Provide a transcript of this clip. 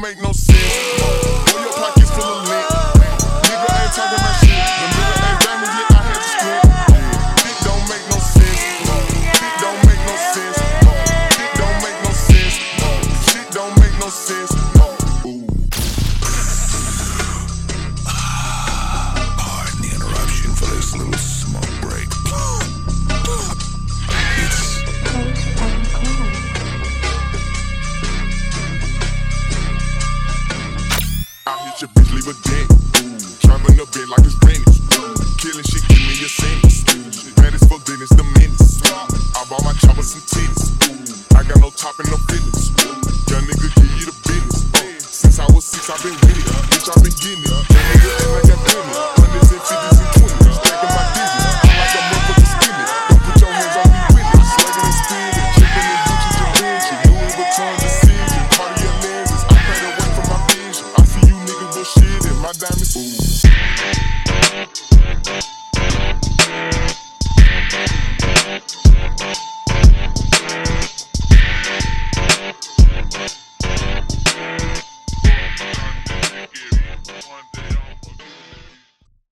don't make no sense. Boy, your pockets full of lint. Nigga ain't talking shit. The diamonds, yeah, I had to don't make no sense. Don't make no sense. Don't make no sense. Shit don't make no sense. leave a dent. Driving up bed like it's rented. Killing shit, give me a sentence. fuck, for it's the minutes. I bought my chopper some tits. I got no top and no business. Young nigga, give you the business. Since I was six, I've been with it. Bitch, I've been getting it.